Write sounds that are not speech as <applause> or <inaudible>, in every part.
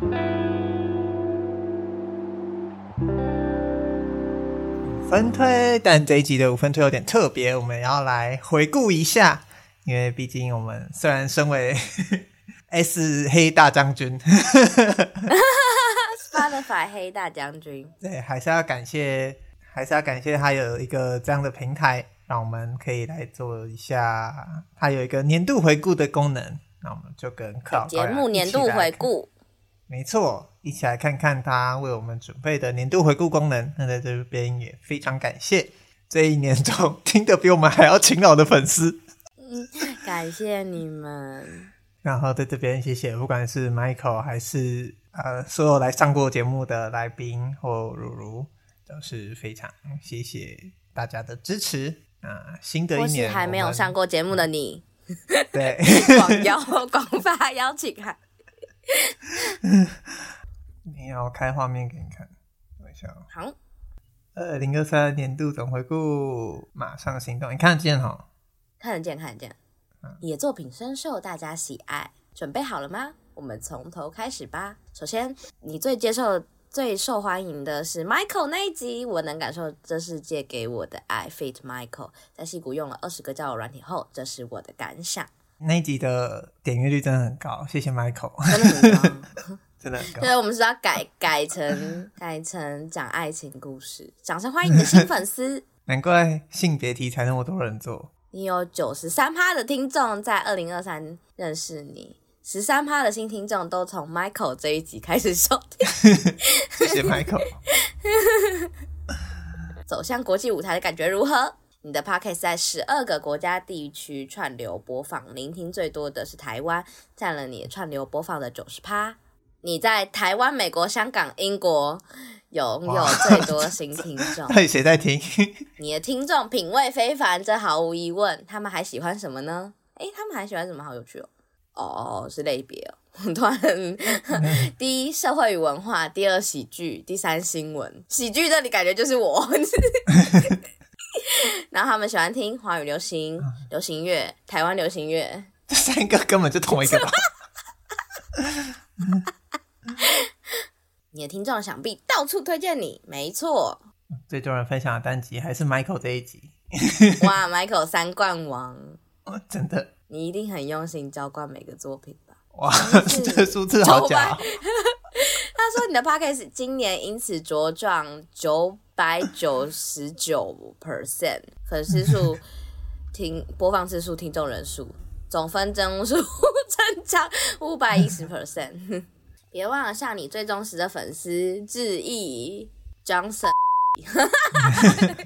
五分推，但这一集的五分推有点特别，我们要来回顾一下，因为毕竟我们虽然身为 <laughs> S 黑大将军，<laughs> Spotify 黑大将军，对，还是要感谢，还是要感谢他有一个这样的平台，让我们可以来做一下，他有一个年度回顾的功能，那我们就跟节目年度回顾。没错，一起来看看他为我们准备的年度回顾功能。那在这边也非常感谢这一年中 <laughs> 听得比我们还要勤劳的粉丝。嗯，感谢你们。然后在这边谢谢，不管是 Michael 还是呃所有来上过节目的来宾或如如，都是非常谢谢大家的支持啊、呃！新的一年，还没有上过节目的你，对，<laughs> 广邀广发邀请函。<laughs> 你要开画面给你看，等一下。好，二零二三年度总回顾，马上行动。你看得见哈？看得见，看得见。你的作品深受大家喜爱，准备好了吗？我们从头开始吧。首先，你最接受、最受欢迎的是 Michael 那一集。我能感受这世界给我的爱。Feat. Michael 在戏骨用了二十个交友软体后，这是我的感想。那一集的点阅率真的很高，谢谢 Michael，真的很高，<laughs> 真的很高。对，我们是要改改成 <coughs> 改成讲爱情故事，掌声欢迎你的新粉丝。<laughs> 难怪性别题材那么多人做。你有九十三趴的听众在二零二三认识你，十三趴的新听众都从 Michael 这一集开始收听。<laughs> 谢谢 Michael。走向国际舞台的感觉如何？你的 podcast 在十二个国家地区串流播放，聆听最多的是台湾，占了你的串流播放的九十趴。你在台湾、美国、香港、英国拥有最多新听众。<laughs> 到底谁在听？你的听众品味非凡，这毫无疑问。他们还喜欢什么呢？诶，他们还喜欢什么？好有趣哦！哦，是类别哦。突然，<laughs> 第一社会与文化，第二喜剧，第三新闻。喜剧这里感觉就是我。<laughs> 他们喜欢听华语流行、流行乐、台湾流行乐，这三个根本就同一个吧？你的听众想必到处推荐你，没错。最多人分享的单集还是 Michael 这一集。哇，Michael 三冠王，哦，真的，你一定很用心浇灌每个作品吧？哇，这个数字好假。他说你的 Podcast 今年因此茁壮九百九十九 percent 粉丝数、听播放次数、听众人数、总分增数增加五百一十 percent。别忘了向你最忠实的粉丝致意，Johnson。<laughs>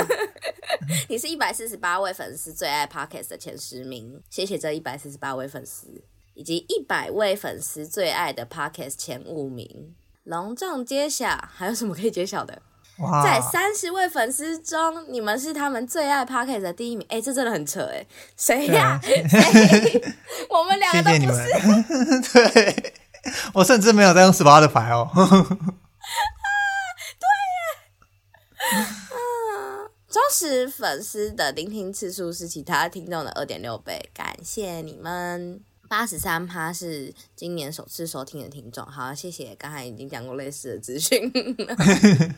<laughs> 你是一百四十八位粉丝最爱 Podcast 的前十名，谢谢这一百四十八位粉丝。以及一百位粉丝最爱的 Podcast 前五名，隆重揭晓，还有什么可以揭晓的？哇在三十位粉丝中，你们是他们最爱 Podcast 的第一名。哎、欸，这真的很扯哎，谁呀？谁？我们两个都不是。<laughs> 对，我甚至没有在用 Spotify 哦。啊，<laughs> 对耶。啊，忠实粉丝的聆听次数是其他听众的二点六倍，感谢你们。八十三趴是今年首次收听的听众，好，谢谢。刚才已经讲过类似的资讯。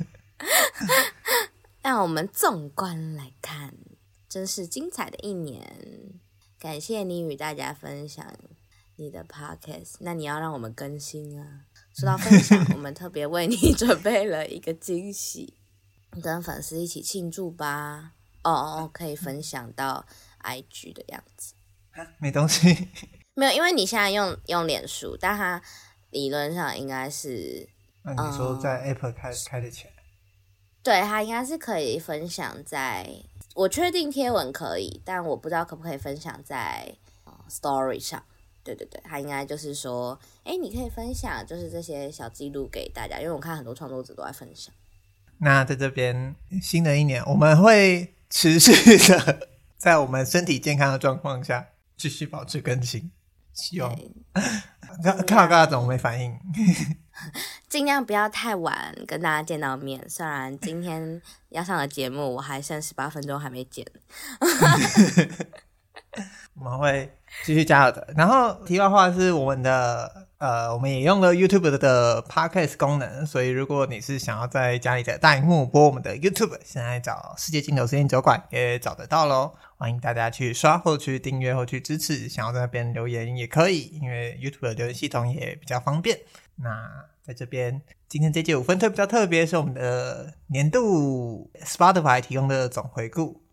<laughs> 让我们纵观来看，真是精彩的一年。感谢你与大家分享你的 podcast，那你要让我们更新啊。说到分享，<laughs> 我们特别为你 <laughs> 准备了一个惊喜，跟粉丝一起庆祝吧。哦，可以分享到 IG 的样子。没东西。没有，因为你现在用用脸书，但它理论上应该是，那你说在 Apple 开、嗯、开的钱，对，它应该是可以分享在，我确定贴文可以，但我不知道可不可以分享在 Story 上。对对对，它应该就是说，哎，你可以分享，就是这些小记录给大家，因为我看很多创作者都在分享。那在这边，新的一年我们会持续的 <laughs> 在我们身体健康的状况下继续保持更新。有，<laughs> 看看大家怎么没反应。<laughs> <laughs> 尽量不要太晚跟大家见到面。虽然今天要上的节目我还剩十八分钟还没剪。我们会继续加油的。然后题外话是我们的。呃，我们也用了 YouTube 的 Podcast 功能，所以如果你是想要在家里的大萤幕播我们的 YouTube，现在找世界尽头实验酒馆也找得到喽。欢迎大家去刷或去订阅或去支持，想要在那边留言也可以，因为 YouTube 的留言系统也比较方便。那在这边，今天这集五分特比较特别，是我们的年度 Spotify 提供的总回顾。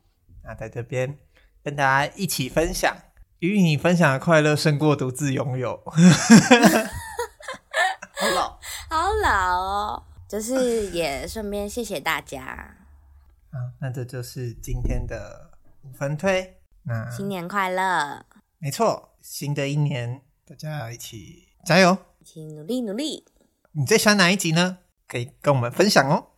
那在这边跟大家一起分享。与你分享的快乐胜过独自拥有。好老，好老哦！就是也顺便谢谢大家。啊，那这就是今天的五分推。那新年快乐！没错，新的一年大家一起加油，一起努力努力。你最喜欢哪一集呢？可以跟我们分享哦。